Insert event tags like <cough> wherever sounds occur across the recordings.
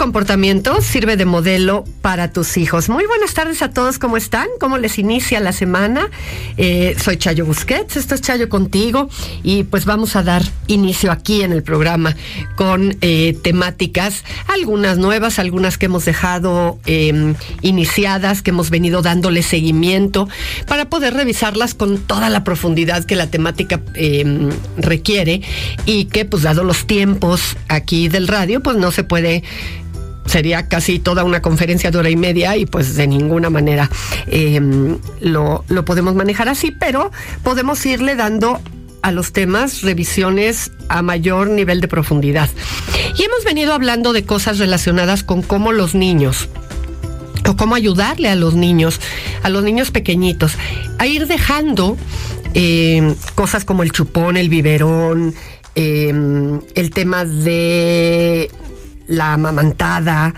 Comportamiento sirve de modelo para tus hijos. Muy buenas tardes a todos, ¿cómo están? ¿Cómo les inicia la semana? Eh, soy Chayo Busquets, esto es Chayo contigo y pues vamos a dar inicio aquí en el programa con eh, temáticas, algunas nuevas, algunas que hemos dejado eh, iniciadas, que hemos venido dándole seguimiento para poder revisarlas con toda la profundidad que la temática eh, requiere y que pues dado los tiempos aquí del radio pues no se puede sería casi toda una conferencia de hora y media y pues de ninguna manera eh, lo, lo podemos manejar así, pero podemos irle dando a los temas revisiones a mayor nivel de profundidad. Y hemos venido hablando de cosas relacionadas con cómo los niños o cómo ayudarle a los niños, a los niños pequeñitos, a ir dejando eh, cosas como el chupón, el biberón, eh, el tema de la amamantada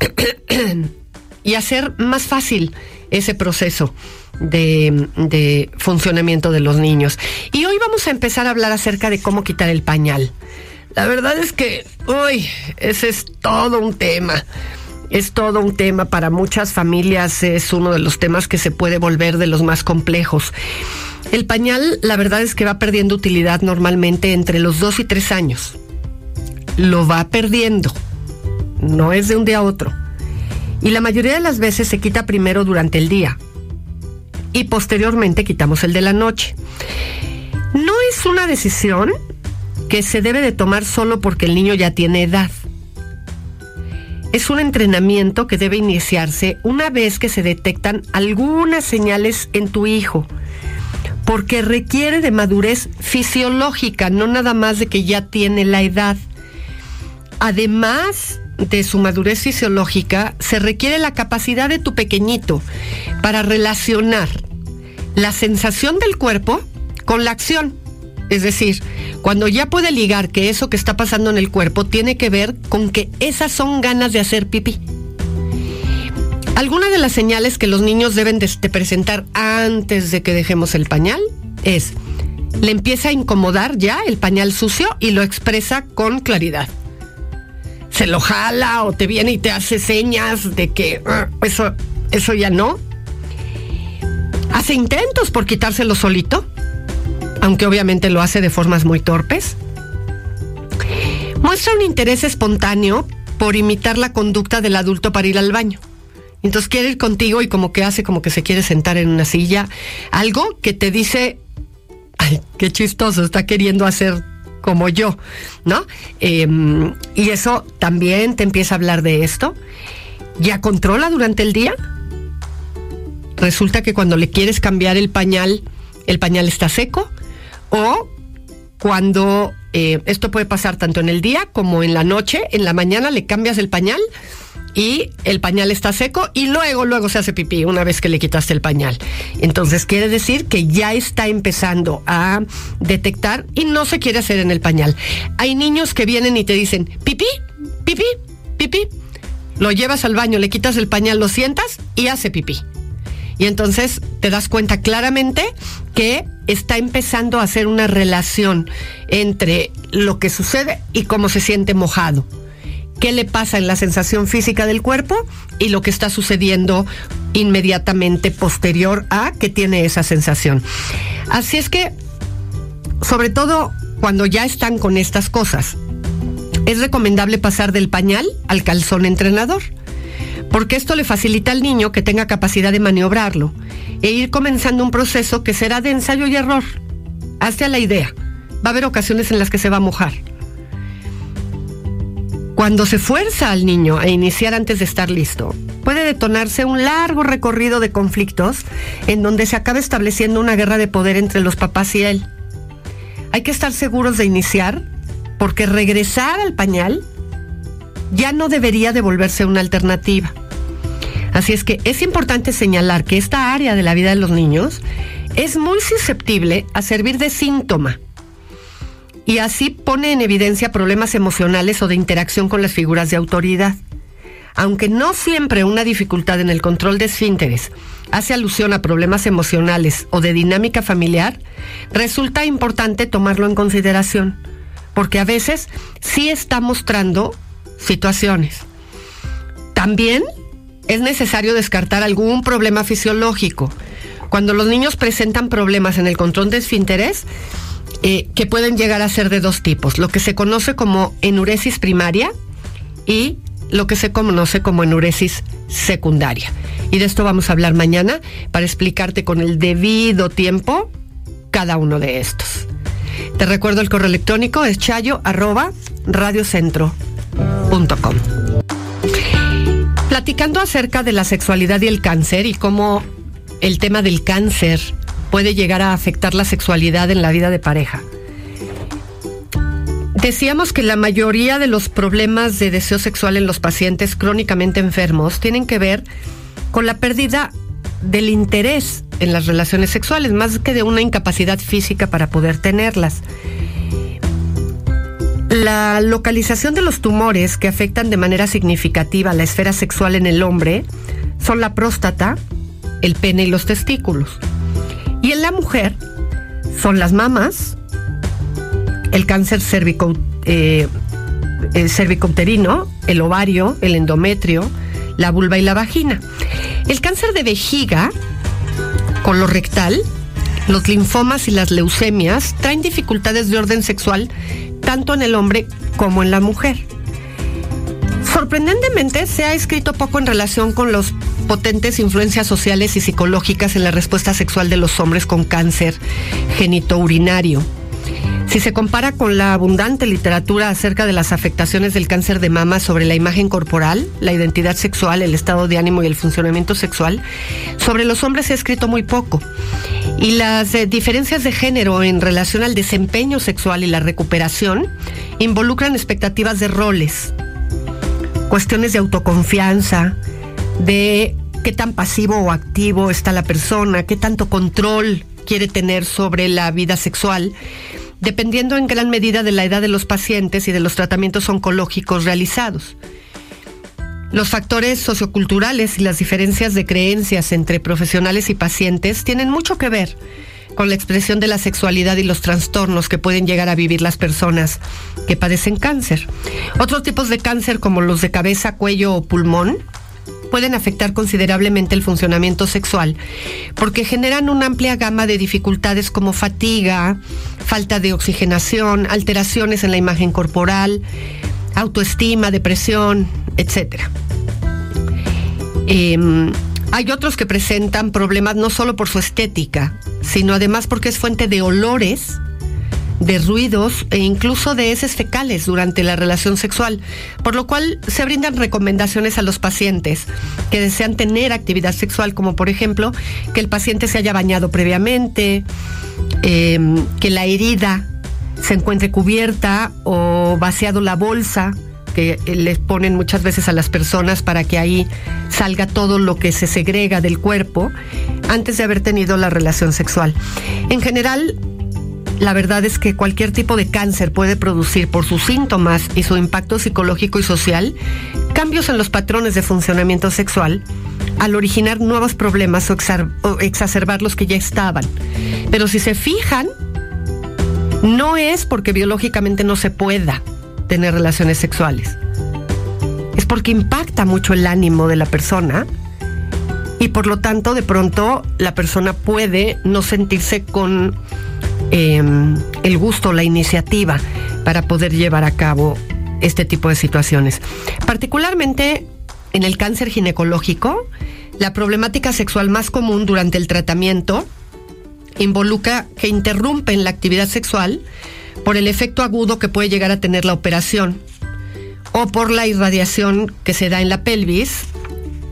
<clears throat> y hacer más fácil ese proceso de, de, funcionamiento de los niños. Y hoy vamos a empezar a hablar acerca de cómo quitar el pañal. La verdad es que, uy, ese es todo un tema. Es todo un tema para muchas familias, es uno de los temas que se puede volver de los más complejos. El pañal, la verdad es que va perdiendo utilidad normalmente entre los dos y tres años. Lo va perdiendo no es de un día a otro. Y la mayoría de las veces se quita primero durante el día y posteriormente quitamos el de la noche. No es una decisión que se debe de tomar solo porque el niño ya tiene edad. Es un entrenamiento que debe iniciarse una vez que se detectan algunas señales en tu hijo, porque requiere de madurez fisiológica, no nada más de que ya tiene la edad. Además, de su madurez fisiológica, se requiere la capacidad de tu pequeñito para relacionar la sensación del cuerpo con la acción. Es decir, cuando ya puede ligar que eso que está pasando en el cuerpo tiene que ver con que esas son ganas de hacer pipí. Algunas de las señales que los niños deben de, presentar antes de que dejemos el pañal es, le empieza a incomodar ya el pañal sucio y lo expresa con claridad se lo jala o te viene y te hace señas de que uh, eso, eso ya no. Hace intentos por quitárselo solito, aunque obviamente lo hace de formas muy torpes. Muestra un interés espontáneo por imitar la conducta del adulto para ir al baño. Entonces quiere ir contigo y como que hace como que se quiere sentar en una silla. Algo que te dice, ay, qué chistoso, está queriendo hacer como yo, ¿no? Em, y eso también te empieza a hablar de esto. ¿Ya controla durante el día? Resulta que cuando le quieres cambiar el pañal, el pañal está seco. O cuando eh, esto puede pasar tanto en el día como en la noche, en la mañana le cambias el pañal y el pañal está seco y luego, luego se hace pipí una vez que le quitaste el pañal. Entonces quiere decir que ya está empezando a detectar y no se quiere hacer en el pañal. Hay niños que vienen y te dicen, pipí, pipí, pipí. Lo llevas al baño, le quitas el pañal, lo sientas y hace pipí. Y entonces te das cuenta claramente que está empezando a hacer una relación entre lo que sucede y cómo se siente mojado qué le pasa en la sensación física del cuerpo y lo que está sucediendo inmediatamente posterior a que tiene esa sensación. Así es que, sobre todo cuando ya están con estas cosas, es recomendable pasar del pañal al calzón entrenador, porque esto le facilita al niño que tenga capacidad de maniobrarlo e ir comenzando un proceso que será de ensayo y error. Hazte a la idea. Va a haber ocasiones en las que se va a mojar. Cuando se fuerza al niño a iniciar antes de estar listo, puede detonarse un largo recorrido de conflictos en donde se acaba estableciendo una guerra de poder entre los papás y él. Hay que estar seguros de iniciar porque regresar al pañal ya no debería devolverse una alternativa. Así es que es importante señalar que esta área de la vida de los niños es muy susceptible a servir de síntoma y así pone en evidencia problemas emocionales o de interacción con las figuras de autoridad. Aunque no siempre una dificultad en el control de esfínteres hace alusión a problemas emocionales o de dinámica familiar, resulta importante tomarlo en consideración, porque a veces sí está mostrando situaciones. También es necesario descartar algún problema fisiológico. Cuando los niños presentan problemas en el control de esfínteres, eh, que pueden llegar a ser de dos tipos, lo que se conoce como enuresis primaria y lo que se conoce como enuresis secundaria. Y de esto vamos a hablar mañana para explicarte con el debido tiempo cada uno de estos. Te recuerdo el correo electrónico es chayo radiocentro.com. Platicando acerca de la sexualidad y el cáncer y cómo el tema del cáncer puede llegar a afectar la sexualidad en la vida de pareja. Decíamos que la mayoría de los problemas de deseo sexual en los pacientes crónicamente enfermos tienen que ver con la pérdida del interés en las relaciones sexuales, más que de una incapacidad física para poder tenerlas. La localización de los tumores que afectan de manera significativa la esfera sexual en el hombre son la próstata, el pene y los testículos. Y en la mujer son las mamas, el cáncer cervico, eh, el el ovario, el endometrio, la vulva y la vagina. El cáncer de vejiga, colorectal, los linfomas y las leucemias traen dificultades de orden sexual tanto en el hombre como en la mujer. Sorprendentemente, se ha escrito poco en relación con las potentes influencias sociales y psicológicas en la respuesta sexual de los hombres con cáncer genitourinario. Si se compara con la abundante literatura acerca de las afectaciones del cáncer de mama sobre la imagen corporal, la identidad sexual, el estado de ánimo y el funcionamiento sexual, sobre los hombres se ha escrito muy poco. Y las eh, diferencias de género en relación al desempeño sexual y la recuperación involucran expectativas de roles, cuestiones de autoconfianza, de qué tan pasivo o activo está la persona, qué tanto control quiere tener sobre la vida sexual dependiendo en gran medida de la edad de los pacientes y de los tratamientos oncológicos realizados. Los factores socioculturales y las diferencias de creencias entre profesionales y pacientes tienen mucho que ver con la expresión de la sexualidad y los trastornos que pueden llegar a vivir las personas que padecen cáncer. Otros tipos de cáncer como los de cabeza, cuello o pulmón pueden afectar considerablemente el funcionamiento sexual porque generan una amplia gama de dificultades como fatiga, falta de oxigenación, alteraciones en la imagen corporal, autoestima, depresión, etc. Em, hay otros que presentan problemas no solo por su estética, sino además porque es fuente de olores, de ruidos e incluso de heces fecales durante la relación sexual, por lo cual se brindan recomendaciones a los pacientes que desean tener actividad sexual, como por ejemplo que el paciente se haya bañado previamente, em, que la herida se encuentre cubierta o vaciado la bolsa que les ponen muchas veces a las personas para que ahí salga todo lo que se segrega del cuerpo antes de haber tenido la relación sexual. En general, la verdad es que cualquier tipo de cáncer puede producir por sus síntomas y su impacto psicológico y social cambios en los patrones de funcionamiento sexual al originar nuevos problemas o, exacerbar los que ya estaban. Pero si se fijan, no es porque biológicamente no se pueda tener relaciones sexuales. Es porque impacta mucho el ánimo de la persona y por lo tanto de pronto la persona puede no sentirse con Em, el gusto, la iniciativa para poder llevar a cabo este tipo de situaciones. Particularmente en el cáncer ginecológico, la problemática sexual más común durante el tratamiento involucra que interrumpen la actividad sexual por el efecto agudo que puede llegar a tener la operación o por la irradiación que se da en la pelvis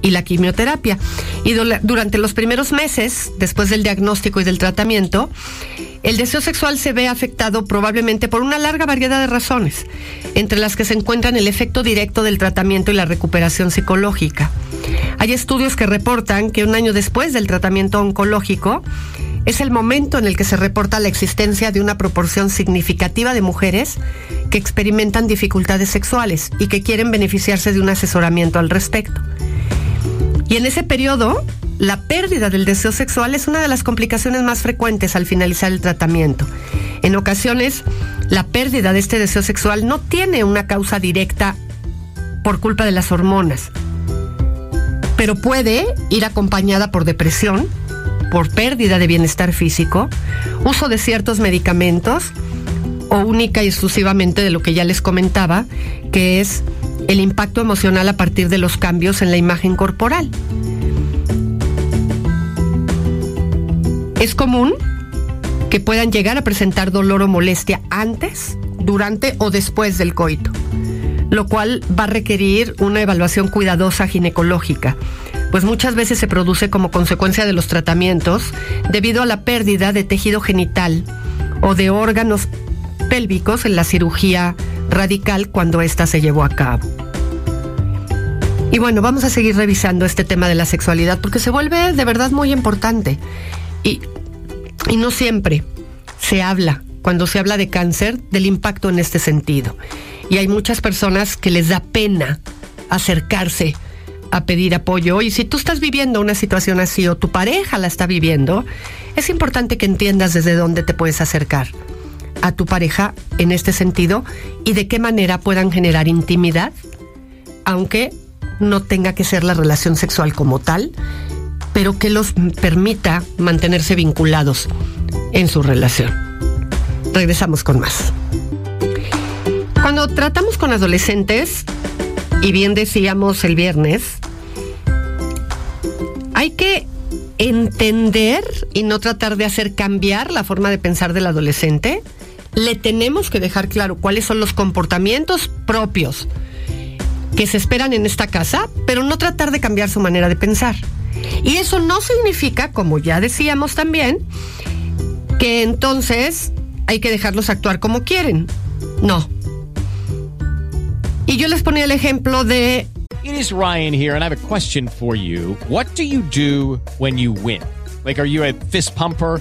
y la quimioterapia. Y durante los primeros meses, después del diagnóstico y del tratamiento, el deseo sexual se ve afectado probablemente por una larga variedad de razones, entre las que se encuentran el efecto directo del tratamiento y la recuperación psicológica. Hay estudios que reportan que un año después del tratamiento oncológico, es el momento en el que se reporta la existencia de una proporción significativa de mujeres que experimentan dificultades sexuales y que quieren beneficiarse de un asesoramiento al respecto. Y en ese periodo, la pérdida del deseo sexual es una de las complicaciones más frecuentes al finalizar el tratamiento. En ocasiones, la pérdida de este deseo sexual no tiene una causa directa por culpa de las hormonas, pero puede ir acompañada por depresión, por pérdida de bienestar físico, uso de ciertos medicamentos o única y exclusivamente de lo que ya les comentaba, que es el impacto emocional a partir de los cambios en la imagen corporal. Es común que puedan llegar a presentar dolor o molestia antes, durante o después del coito, lo cual va a requerir una evaluación cuidadosa ginecológica pues muchas veces se produce como consecuencia de los tratamientos debido a la pérdida de tejido genital o de órganos pélvicos en la cirugía radical cuando ésta se llevó a cabo. Y bueno, vamos a seguir revisando este tema de la sexualidad porque se vuelve de verdad muy importante. Y, y no siempre se habla, cuando se habla de cáncer, del impacto en este sentido. Y hay muchas personas que les da pena acercarse a pedir apoyo. Y si tú estás viviendo una situación así o tu pareja la está viviendo, es importante que entiendas desde dónde te puedes acercar a tu pareja en este sentido y de qué manera puedan generar intimidad, aunque no tenga que ser la relación sexual como tal, pero que los permita mantenerse vinculados en su relación. Regresamos con más. Cuando tratamos con adolescentes, y bien decíamos el viernes, hay que entender y no tratar de hacer cambiar la forma de pensar del adolescente. Le tenemos que dejar claro cuáles son los comportamientos propios que se esperan en esta casa, pero no tratar de cambiar su manera de pensar. Y eso no significa, como ya decíamos también, que entonces hay que dejarlos actuar como quieren. No. Y yo les ponía el ejemplo de It is Ryan here, and I have a question for you. What do you do when you win? Like, are you a fist pumper?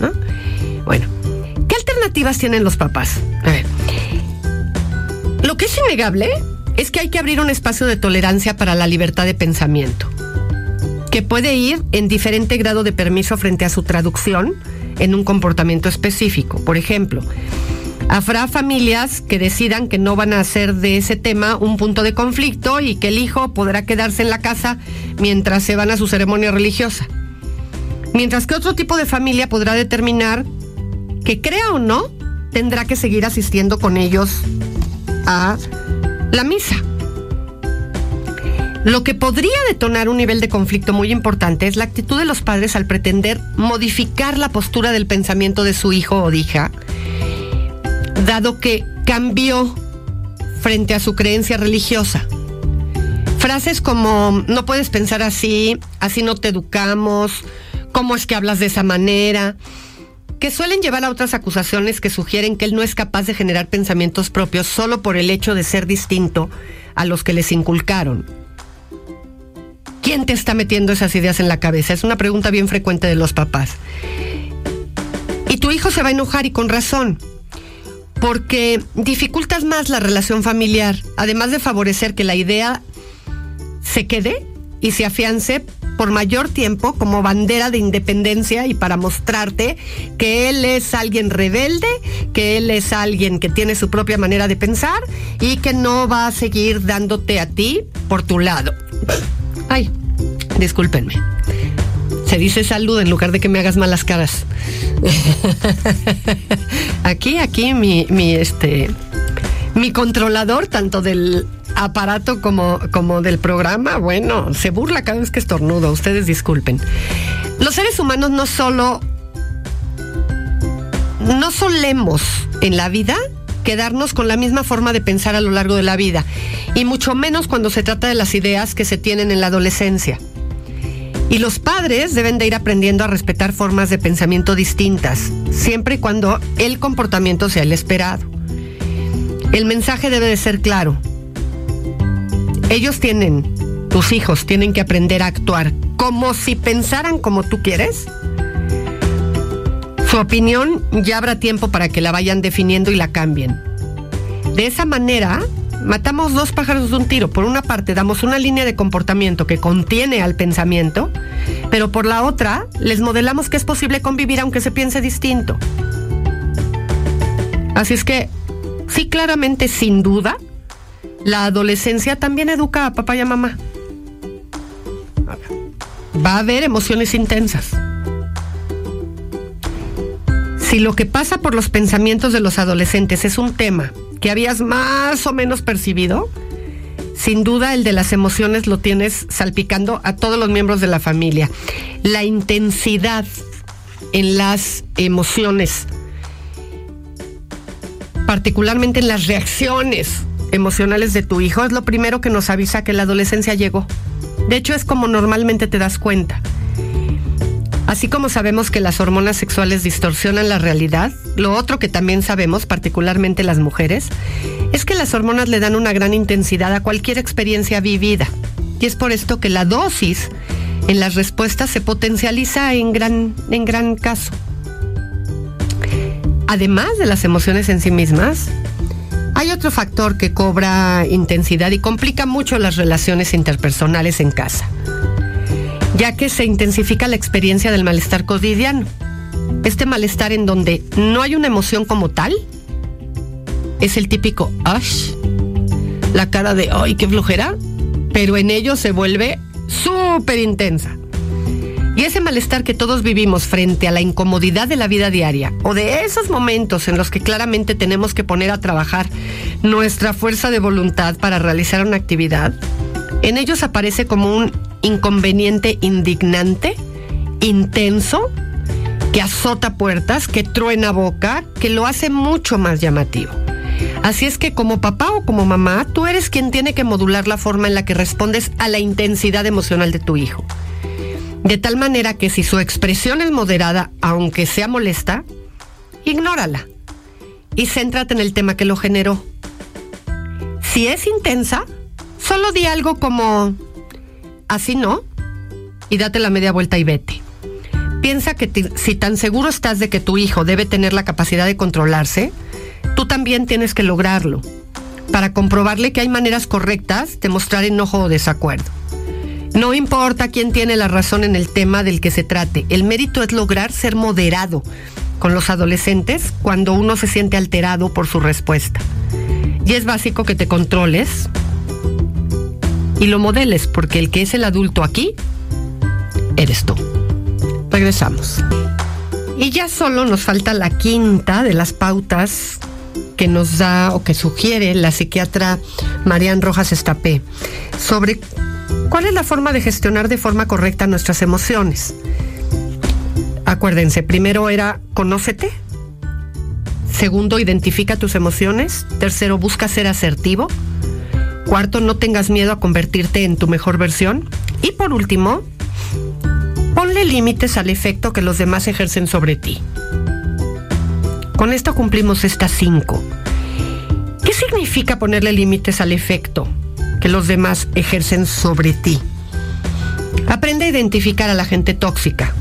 ¿No? Bueno, ¿qué alternativas tienen los papás? A ver, lo que es innegable es que hay que abrir un espacio de tolerancia para la libertad de pensamiento, que puede ir en diferente grado de permiso frente a su traducción en un comportamiento específico. Por ejemplo, Habrá familias que decidan que no van a hacer de ese tema un punto de conflicto y que el hijo podrá quedarse en la casa mientras se van a su ceremonia religiosa. Mientras que otro tipo de familia podrá determinar que crea o no, tendrá que seguir asistiendo con ellos a la misa. Lo que podría detonar un nivel de conflicto muy importante es la actitud de los padres al pretender modificar la postura del pensamiento de su hijo o hija, dado que cambió frente a su creencia religiosa. Frases como no puedes pensar así, así no te educamos, cómo es que hablas de esa manera, que suelen llevar a otras acusaciones que sugieren que él no es capaz de generar pensamientos propios solo por el hecho de ser distinto a los que les inculcaron. ¿Quién te está metiendo esas ideas en la cabeza? Es una pregunta bien frecuente de los papás. Y tu hijo se va a enojar y con razón, porque dificultas más la relación familiar, además de favorecer que la idea se quede y se afiance por mayor tiempo como bandera de independencia y para mostrarte que él es alguien rebelde, que él es alguien que tiene su propia manera de pensar y que no va a seguir dándote a ti por tu lado. Ay, discúlpenme. Se dice salud en lugar de que me hagas malas caras. <laughs> aquí, aquí mi, mi, este, mi controlador, tanto del aparato como, como del programa, bueno, se burla cada vez que estornudo. Ustedes disculpen. Los seres humanos no solo. No solemos en la vida quedarnos con la misma forma de pensar a lo largo de la vida, y mucho menos cuando se trata de las ideas que se tienen en la adolescencia. Y los padres deben de ir aprendiendo a respetar formas de pensamiento distintas, siempre y cuando el comportamiento sea el esperado. El mensaje debe de ser claro. Ellos tienen, tus hijos tienen que aprender a actuar como si pensaran como tú quieres. Su opinión ya habrá tiempo para que la vayan definiendo y la cambien. De esa manera, matamos dos pájaros de un tiro. Por una parte, damos una línea de comportamiento que contiene al pensamiento, pero por la otra, les modelamos que es posible convivir aunque se piense distinto. Así es que, sí, claramente, sin duda, la adolescencia también educa a papá y a mamá. Va a haber emociones intensas. Si lo que pasa por los pensamientos de los adolescentes es un tema que habías más o menos percibido, sin duda el de las emociones lo tienes salpicando a todos los miembros de la familia. La intensidad en las emociones, particularmente en las reacciones emocionales de tu hijo, es lo primero que nos avisa que la adolescencia llegó. De hecho, es como normalmente te das cuenta. Así como sabemos que las hormonas sexuales distorsionan la realidad, lo otro que también sabemos, particularmente las mujeres, es que las hormonas le dan una gran intensidad a cualquier experiencia vivida. Y es por esto que la dosis en las respuestas se potencializa en gran, en gran caso. Además de las emociones en sí mismas, hay otro factor que cobra intensidad y complica mucho las relaciones interpersonales en casa ya que se intensifica la experiencia del malestar cotidiano. Este malestar en donde no hay una emoción como tal es el típico ash, la cara de ¡ay, qué flojera! Pero en ello se vuelve súper intensa. Y ese malestar que todos vivimos frente a la incomodidad de la vida diaria o de esos momentos en los que claramente tenemos que poner a trabajar nuestra fuerza de voluntad para realizar una actividad, en ellos aparece como un inconveniente indignante, intenso, que azota puertas, que truena boca, que lo hace mucho más llamativo. Así es que como papá o como mamá, tú eres quien tiene que modular la forma en la que respondes a la intensidad emocional de tu hijo. De tal manera que si su expresión es moderada, aunque sea molesta, ignórala y céntrate en el tema que lo generó. Si es intensa, solo di algo como, así no, y date la media vuelta y vete. Piensa que si tan seguro estás de que tu hijo debe tener la capacidad de controlarse, tú también tienes que lograrlo, para comprobarle que hay maneras correctas de mostrar enojo o desacuerdo. No importa quién tiene la razón en el tema del que se trate, el mérito es lograr ser moderado con los adolescentes cuando uno se siente alterado por su respuesta. Y es básico que te controles, y lo modeles, porque el que es el adulto aquí eres tú. Regresamos. Y ya solo nos falta la quinta de las pautas que nos da o que sugiere la psiquiatra Marian Rojas Estapé sobre cuál es la forma de gestionar de forma correcta nuestras emociones. Acuérdense, primero era conócete, Segundo, identifica tus emociones. Tercero, busca ser asertivo. Cuarto, no tengas miedo a convertirte en tu mejor versión. Y por último, ponle límites al efecto que los demás ejercen sobre ti. Con esto cumplimos estas cinco. ¿Qué significa ponerle límites al efecto que los demás ejercen sobre ti? Aprende a identificar a la gente tóxica,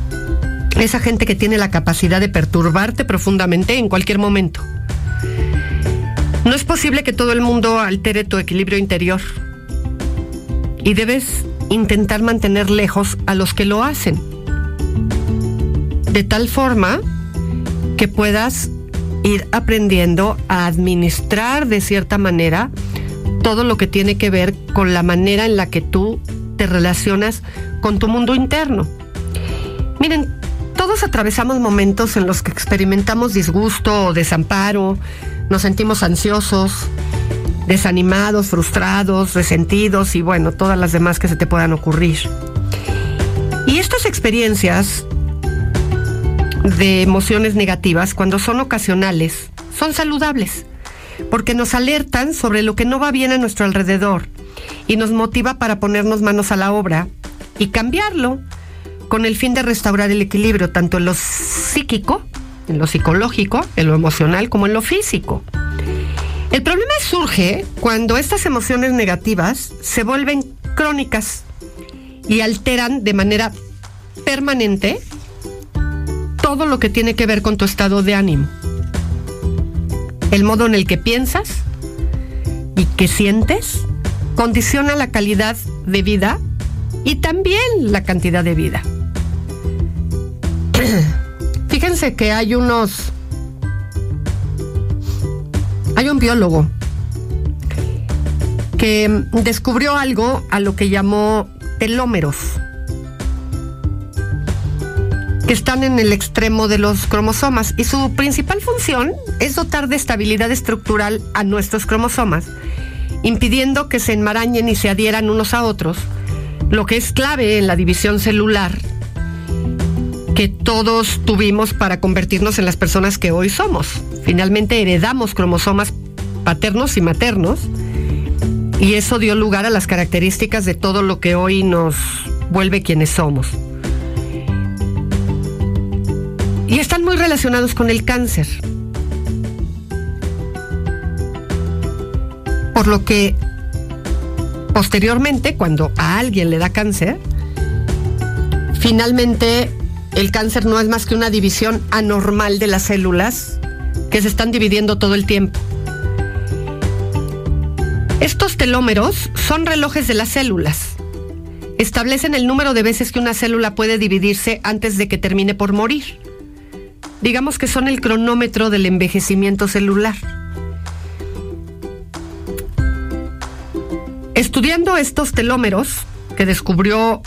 esa gente que tiene la capacidad de perturbarte profundamente en cualquier momento. No es posible que todo el mundo altere tu equilibrio interior. Y debes intentar mantener lejos a los que lo hacen. De tal forma que puedas ir aprendiendo a administrar de cierta manera todo lo que tiene que ver con la manera en la que tú te relacionas con tu mundo interno. Miren, todos atravesamos momentos en los que experimentamos disgusto o desamparo, nos sentimos ansiosos, desanimados, frustrados, resentidos y bueno, todas las demás que se te puedan ocurrir. Y estas experiencias de emociones negativas, cuando son ocasionales, son saludables, porque nos alertan sobre lo que no va bien a nuestro alrededor y nos motiva para ponernos manos a la obra y cambiarlo con el fin de restaurar el equilibrio tanto en lo psíquico, en lo psicológico, en lo emocional como en lo físico. El problema surge cuando estas emociones negativas se vuelven crónicas y alteran de manera permanente todo lo que tiene que ver con tu estado de ánimo. El modo en el que piensas y que sientes condiciona la calidad de vida y también la cantidad de vida. <clears throat> Fíjense que hay unos... Hay un biólogo que descubrió algo a lo que llamó telómeros, que están en el extremo de los cromosomas y su principal función es dotar de estabilidad estructural a nuestros cromosomas, impidiendo que se enmarañen y se adhieran unos a otros, lo que es clave en la división celular que todos tuvimos para convertirnos en las personas que hoy somos. Finalmente heredamos cromosomas paternos y maternos y eso dio lugar a las características de todo lo que hoy nos vuelve quienes somos. Y están muy relacionados con el cáncer. Por lo que posteriormente, cuando a alguien le da cáncer, finalmente el cáncer no es más que una división anormal de las células que se están dividiendo todo el tiempo. Estos telómeros son relojes de las células. Establecen el número de veces que una célula puede dividirse antes de que termine por morir. Digamos que son el cronómetro del envejecimiento celular. Estudiando estos telómeros, que descubrió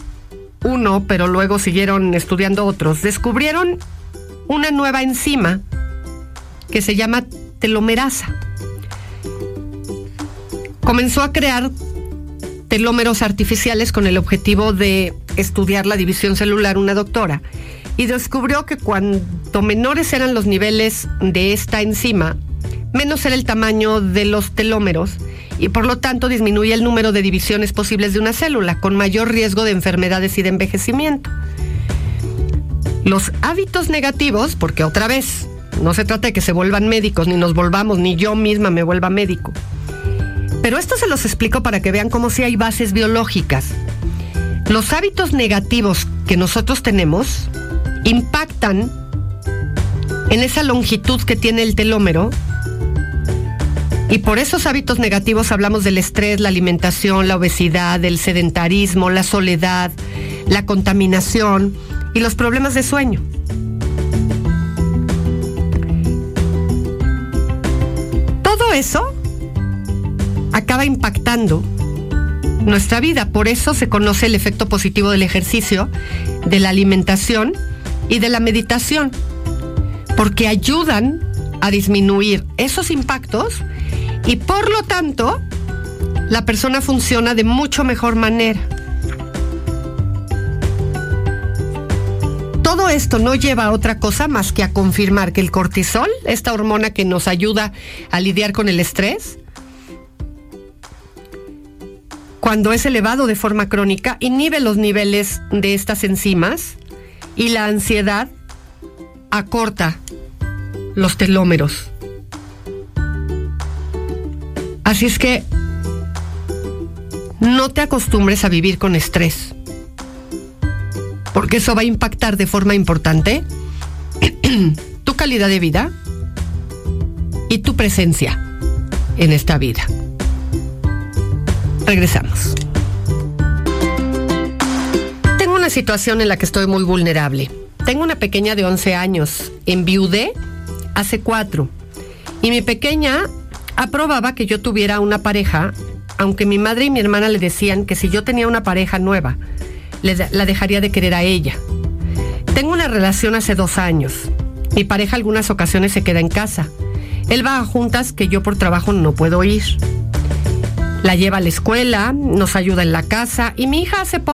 uno, pero luego siguieron estudiando otros, descubrieron una nueva enzima que se llama telomerasa. Comenzó a crear telómeros artificiales con el objetivo de estudiar la división celular una doctora y descubrió que cuanto menores eran los niveles de esta enzima, menos era el tamaño de los telómeros y por lo tanto disminuye el número de divisiones posibles de una célula, con mayor riesgo de enfermedades y de envejecimiento. Los hábitos negativos, porque otra vez, no se trata de que se vuelvan médicos, ni nos volvamos, ni yo misma me vuelva médico. Pero esto se los explico para que vean cómo si hay bases biológicas. Los hábitos negativos que nosotros tenemos impactan en esa longitud que tiene el telómero y por esos hábitos negativos hablamos del estrés, la alimentación, la obesidad, el sedentarismo, la soledad, la contaminación y los problemas de sueño. Todo eso acaba impactando nuestra vida. Por eso se conoce el efecto positivo del ejercicio, de la alimentación y de la meditación, porque ayudan a disminuir esos impactos y por lo tanto la persona funciona de mucho mejor manera. todo esto no lleva a otra cosa más que a confirmar que el cortisol, esta hormona que nos ayuda a lidiar con el estrés, cuando es elevado de forma crónica, inhibe los niveles de estas enzimas y la ansiedad acorta los telómeros. Así es que no te acostumbres a vivir con estrés, porque eso va a impactar de forma importante <clears throat> tu calidad de vida y tu presencia en esta vida. Regresamos. Situación en la que estoy muy vulnerable. Tengo una pequeña de 11 años. Enviudé hace cuatro. Y mi pequeña aprobaba que yo tuviera una pareja, aunque mi madre y mi hermana le decían que si yo tenía una pareja nueva, la dejaría de querer a ella. Tengo una relación hace dos años. Mi pareja algunas ocasiones se queda en casa. Él va a juntas que yo por trabajo no puedo ir. La lleva a la escuela, nos ayuda en la casa y mi hija hace poco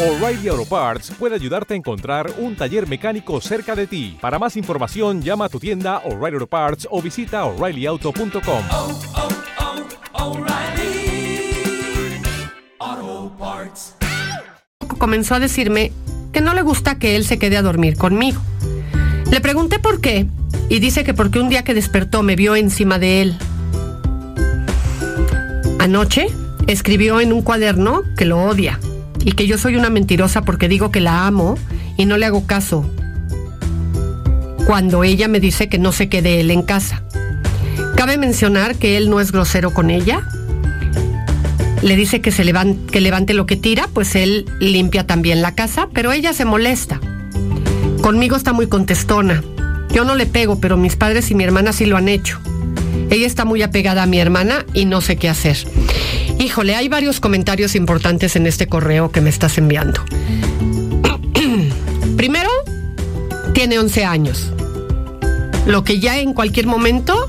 O'Reilly Auto Parts puede ayudarte a encontrar un taller mecánico cerca de ti. Para más información, llama a tu tienda O'Reilly Auto Parts o visita oreillyauto.com. comenzó a decirme que no le gusta que él se quede a dormir conmigo. Le pregunté por qué y dice que porque un día que despertó me vio encima de él. Anoche escribió en un cuaderno que lo odia y que yo soy una mentirosa porque digo que la amo y no le hago caso. Cuando ella me dice que no se quede él en casa. Cabe mencionar que él no es grosero con ella. Le dice que se levan- que levante lo que tira, pues él limpia también la casa, pero ella se molesta. Conmigo está muy contestona. Yo no le pego, pero mis padres y mi hermana sí lo han hecho. Ella está muy apegada a mi hermana y no sé qué hacer. Híjole, hay varios comentarios importantes en este correo que me estás enviando. <clears throat> Primero, tiene 11 años. Lo que ya en cualquier momento,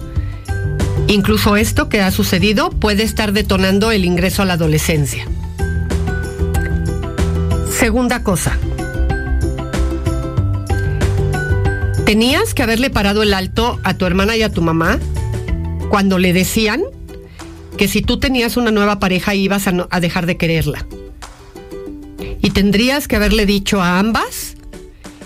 incluso esto que ha sucedido, puede estar detonando el ingreso a la adolescencia. Segunda cosa. Tenías que haberle parado el alto a tu hermana y a tu mamá cuando le decían que si tú tenías una nueva pareja ibas a, dejar de quererla. Y tendrías que haberle dicho a ambas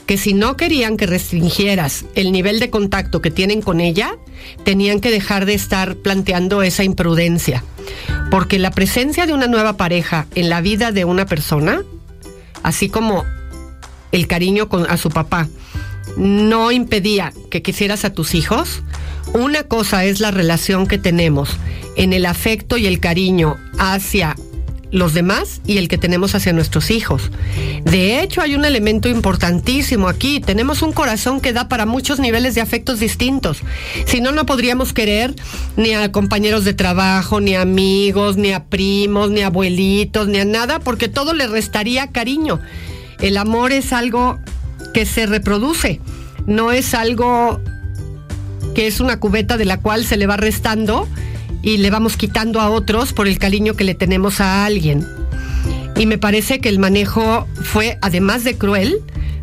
que si no querían que restringieras el nivel de contacto que tienen con ella, tenían que dejar de estar planteando esa imprudencia. Porque la presencia de una nueva pareja en la vida de una persona, así como el cariño con, a su papá, no impedía que quisieras a tus hijos, una cosa es la relación que tenemos en el afecto y el cariño hacia los demás y el que tenemos hacia nuestros hijos. De hecho, hay un elemento importantísimo aquí. Tenemos un corazón que da para muchos niveles de afectos distintos. Si no, no podríamos querer ni a compañeros de trabajo, ni a amigos, ni a primos, ni a abuelitos, ni a nada, porque todo le restaría cariño. El amor es algo que se reproduce, no es algo que es una cubeta de la cual se le va restando y le vamos quitando a otros por el cariño que le tenemos a alguien. Y me parece que el manejo fue, además de cruel,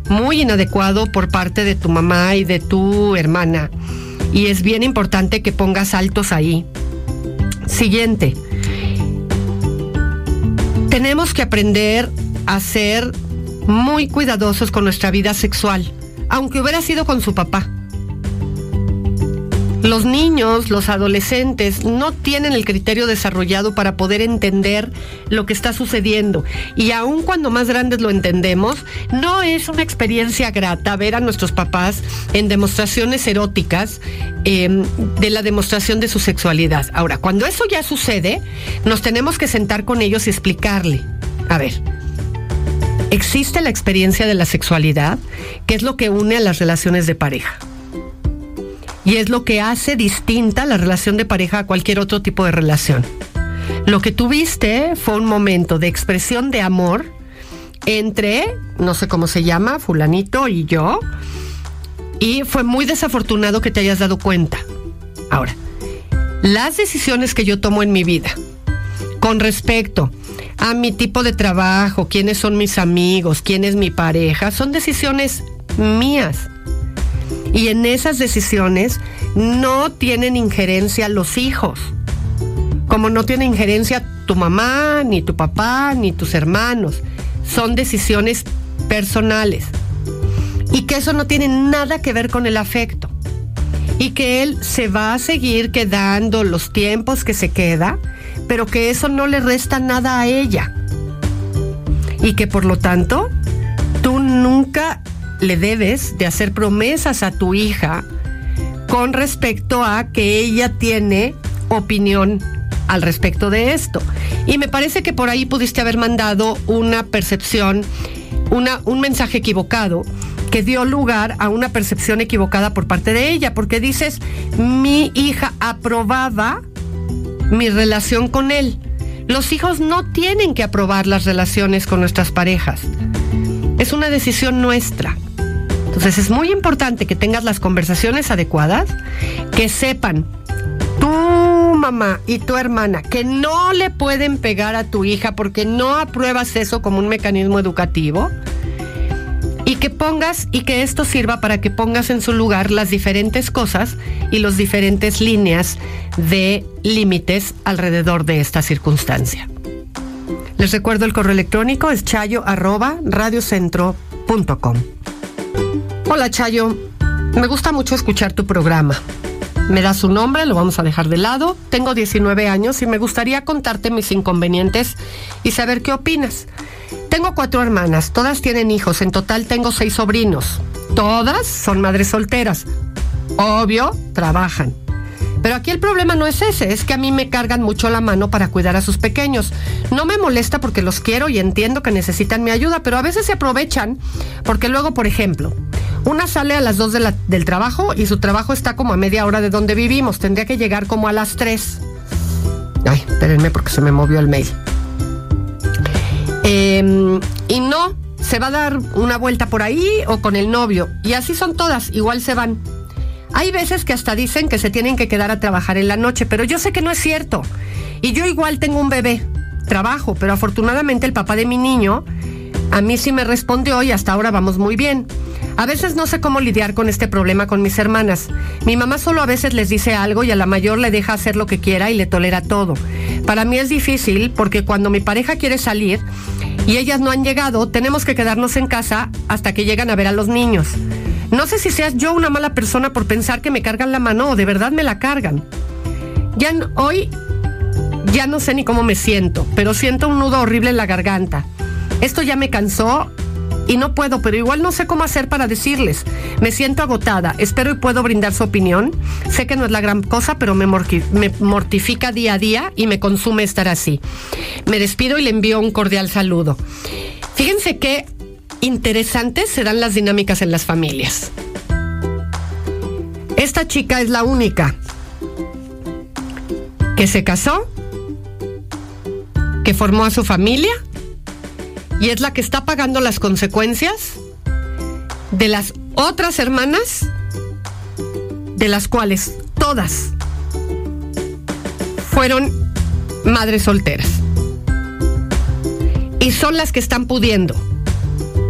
muy inadecuado por parte de tu mamá y de tu hermana. Y es bien importante que pongas altos ahí. Siguiente. Tenemos que aprender a ser muy cuidadosos con nuestra vida sexual, aunque hubiera sido con su papá. Los niños, los adolescentes, no tienen el criterio desarrollado para poder entender lo que está sucediendo. Y aun cuando más grandes lo entendemos, no es una experiencia grata ver a nuestros papás en demostraciones eróticas eh, de la demostración de su sexualidad. Ahora, cuando eso ya sucede, nos tenemos que sentar con ellos y explicarle. A ver, existe la experiencia de la sexualidad, que es lo que une a las relaciones de pareja. Y es lo que hace distinta la relación de pareja a cualquier otro tipo de relación. Lo que tuviste fue un momento de expresión de amor entre, no sé cómo se llama, fulanito y yo, y fue muy desafortunado que te hayas dado cuenta. Ahora, las decisiones que yo tomo en mi vida con respecto a mi tipo de trabajo, quiénes son mis amigos, quién es mi pareja, son decisiones mías. Y en esas decisiones no tienen injerencia los hijos. Como no tiene injerencia tu mamá, ni tu papá, ni tus hermanos. Son decisiones personales. Y que eso no tiene nada que ver con el afecto. Y que él se va a seguir quedando los tiempos que se queda, pero que eso no le resta nada a ella. Y que por lo tanto, tú nunca le debes de hacer promesas a tu hija con respecto a que ella tiene opinión al respecto de esto. Y me parece que por ahí pudiste haber mandado una percepción, una, un mensaje equivocado que dio lugar a una percepción equivocada por parte de ella, porque dices, mi hija aprobaba mi relación con él. Los hijos no tienen que aprobar las relaciones con nuestras parejas. Es una decisión nuestra. Entonces es muy importante que tengas las conversaciones adecuadas, que sepan tu mamá y tu hermana que no le pueden pegar a tu hija porque no apruebas eso como un mecanismo educativo que pongas y que esto sirva para que pongas en su lugar las diferentes cosas y las diferentes líneas de límites alrededor de esta circunstancia. Les recuerdo el correo electrónico es chayo arroba radiocentro.com. Hola Chayo, me gusta mucho escuchar tu programa. Me das su nombre, lo vamos a dejar de lado. Tengo 19 años y me gustaría contarte mis inconvenientes y saber qué opinas. Tengo cuatro hermanas, todas tienen hijos, en total tengo seis sobrinos. Todas son madres solteras. Obvio, trabajan. Pero aquí el problema no es ese, es que a mí me cargan mucho la mano para cuidar a sus pequeños. No me molesta porque los quiero y entiendo que necesitan mi ayuda, pero a veces se aprovechan porque luego, por ejemplo, una sale a las 2 del trabajo y su trabajo está como a media hora de donde vivimos. Tendría que llegar como a las 3. Ay, espérenme porque se me movió el mail. Em, y no, se va a dar una vuelta por ahí o con el novio. Y así son todas, igual se van. Hay veces que hasta dicen que se tienen que quedar a trabajar en la noche, pero yo sé que no es cierto. Y yo igual tengo un bebé, trabajo, pero afortunadamente el papá de mi niño a mí sí me respondió y hasta ahora vamos muy bien. A veces no sé cómo lidiar con este problema con mis hermanas. Mi mamá solo a veces les dice algo y a la mayor le deja hacer lo que quiera y le tolera todo. Para mí es difícil porque cuando mi pareja quiere salir y ellas no han llegado, tenemos que quedarnos en casa hasta que llegan a ver a los niños. No sé si seas yo una mala persona por pensar que me cargan la mano o de verdad me la cargan. Ya hoy ya no sé ni cómo me siento, pero siento un nudo horrible en la garganta. Esto ya me cansó y no puedo, pero igual no sé cómo hacer para decirles. Me siento agotada, espero y puedo brindar su opinión. Sé que no es la gran cosa, pero me, mortifica día a día y me consume estar así. Me despido y le envío un cordial saludo. Fíjense qué interesantes serán las dinámicas en las familias. Esta chica es la única que se casó, que formó a su familia y es la que está pagando las consecuencias de las otras hermanas, de las cuales todas fueron madres solteras. Y son las que están pudiendo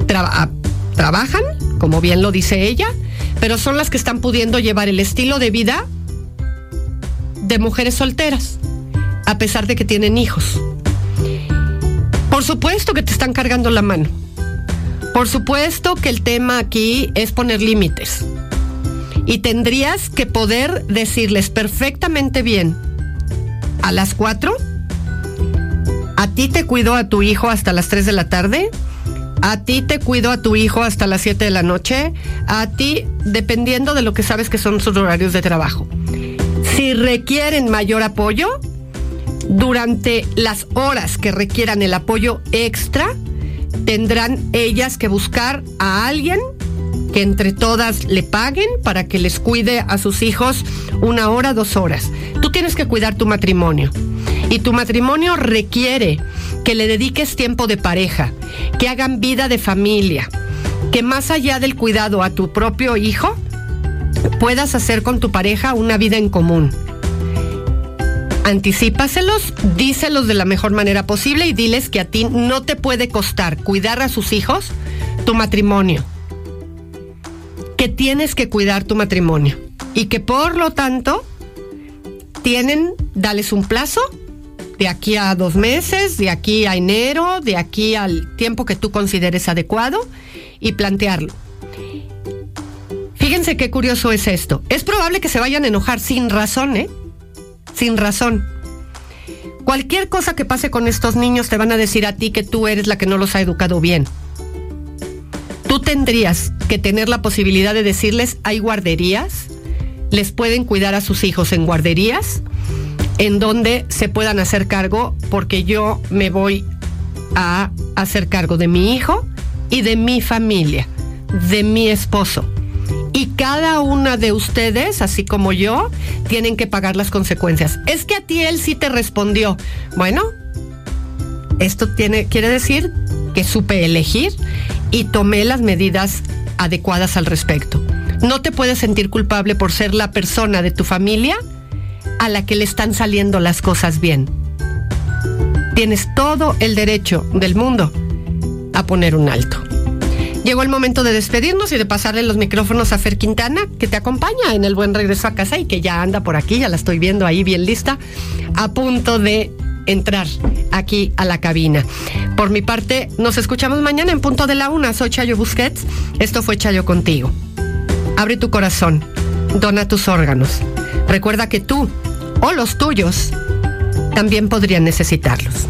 trabajan, como bien lo dice ella, pero son las que están pudiendo llevar el estilo de vida de mujeres solteras, a pesar de que tienen hijos. Por supuesto que te están cargando la mano. Por supuesto que el tema aquí es poner límites. Y tendrías que poder decirles perfectamente bien a las cuatro, a ti te cuido a tu hijo hasta las tres de la tarde, a ti te cuido a tu hijo hasta las 7 de la noche. A ti, dependiendo de lo que sabes que son sus horarios de trabajo. Si requieren mayor apoyo, durante las horas que requieran el apoyo extra, tendrán ellas que buscar a alguien que entre todas le paguen para que les cuide a sus hijos una hora, dos horas. Tú tienes que cuidar tu matrimonio. Y tu matrimonio requiere que le dediques tiempo de pareja, que hagan vida de familia, que más allá del cuidado a tu propio hijo, puedas hacer con tu pareja una vida en común. Anticípaselos, díselos de la mejor manera posible y diles que a ti no te puede costar cuidar a sus hijos tu matrimonio. Que tienes que cuidar tu matrimonio. Y que por lo tanto tienen, dales un plazo de aquí a dos meses, de aquí a enero, de aquí al tiempo que tú consideres adecuado y plantearlo. Fíjense qué curioso es esto. Es probable que se vayan a enojar sin razón, ¿eh? Sin razón. Cualquier cosa que pase con estos niños te van a decir a ti que tú eres la que no los ha educado bien. Tú tendrías que tener la posibilidad de decirles, hay guarderías, les pueden cuidar a sus hijos en guarderías, en donde se puedan hacer cargo, porque yo me voy a hacer cargo de mi hijo y de mi familia, de mi esposo. Y cada una de ustedes, así como yo, tienen que pagar las consecuencias. Es que a ti él sí te respondió. Bueno, esto tiene, quiere decir que supe elegir y tomé las medidas adecuadas al respecto. No te puedes sentir culpable por ser la persona de tu familia a la que le están saliendo las cosas bien. Tienes todo el derecho del mundo a poner un alto. Llegó el momento de despedirnos y de pasarle los micrófonos a Fer Quintana, que te acompaña en el buen regreso a casa y que ya anda por aquí, ya la estoy viendo ahí bien lista, a punto de entrar aquí a la cabina. Por mi parte, nos escuchamos mañana en punto de la una. Soy Chayo Busquets. Esto fue Chayo contigo. Abre tu corazón, dona tus órganos. Recuerda que tú o los tuyos también podrían necesitarlos.